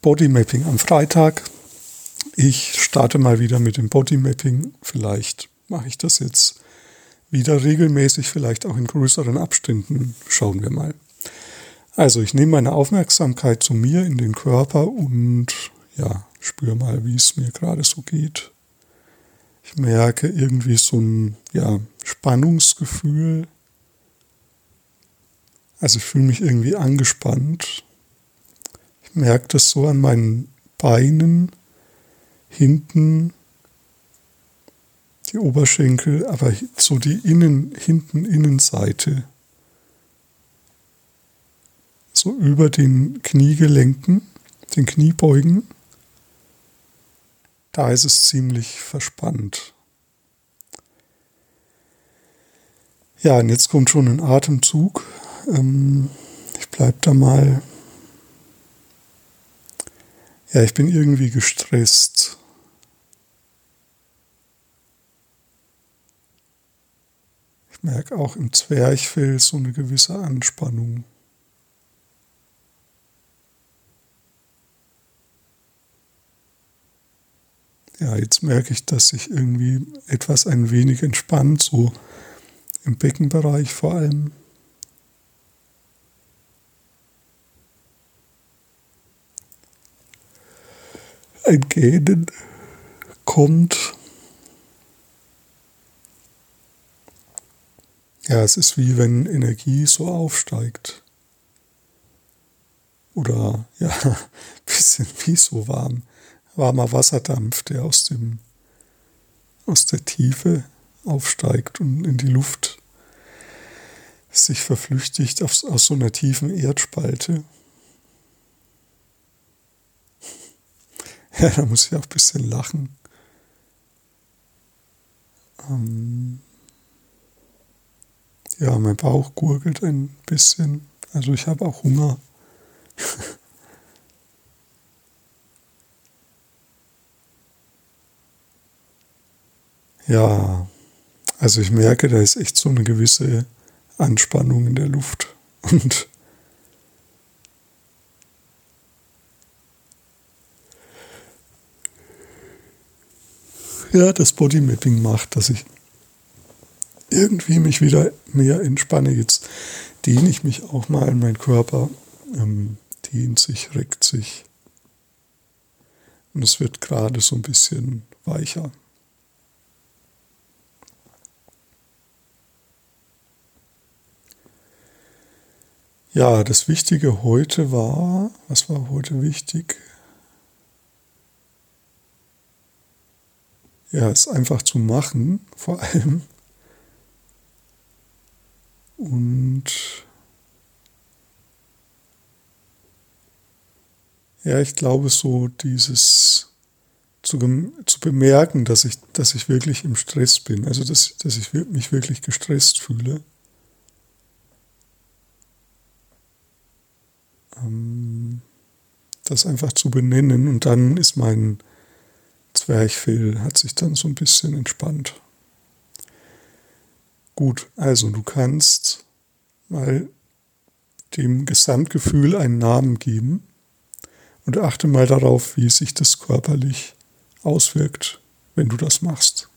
Bodymapping am Freitag. Ich starte mal wieder mit dem Bodymapping. Vielleicht mache ich das jetzt wieder regelmäßig, vielleicht auch in größeren Abständen. Schauen wir mal. Also ich nehme meine Aufmerksamkeit zu mir in den Körper und ja, spüre mal, wie es mir gerade so geht. Ich merke irgendwie so ein ja, Spannungsgefühl. Also ich fühle mich irgendwie angespannt. Merke das so an meinen Beinen, hinten, die Oberschenkel, aber so die Innen, hinten Innenseite. So über den Kniegelenken, den Kniebeugen. Da ist es ziemlich verspannt. Ja, und jetzt kommt schon ein Atemzug. Ähm, ich bleibe da mal. Ja, ich bin irgendwie gestresst. Ich merke auch im Zwerchfell so eine gewisse Anspannung. Ja, jetzt merke ich, dass sich irgendwie etwas ein wenig entspannt, so im Beckenbereich vor allem. Ein Gähnen kommt. Ja, es ist wie wenn Energie so aufsteigt. Oder ja, ein bisschen wie so warm warmer Wasserdampf, der aus, dem, aus der Tiefe aufsteigt und in die Luft sich verflüchtigt aus, aus so einer tiefen Erdspalte. Ja, da muss ich auch ein bisschen lachen. Ähm ja, mein Bauch gurgelt ein bisschen. Also ich habe auch Hunger. Ja, also ich merke, da ist echt so eine gewisse Anspannung in der Luft. Und ja, das Bodymapping macht, dass ich irgendwie mich wieder mehr entspanne. Jetzt dehne ich mich auch mal, mein Körper ähm, dehnt sich, reckt sich. Und es wird gerade so ein bisschen weicher. Ja, das Wichtige heute war, was war heute wichtig? Ja, es einfach zu machen, vor allem. Und ja, ich glaube so dieses zu, zu bemerken, dass ich, dass ich wirklich im Stress bin, also dass, dass ich mich wirklich gestresst fühle. ähm, das einfach zu benennen und dann ist mein Zwerchfell, hat sich dann so ein bisschen entspannt. Gut, also du kannst mal dem Gesamtgefühl einen Namen geben und achte mal darauf, wie sich das körperlich auswirkt, wenn du das machst.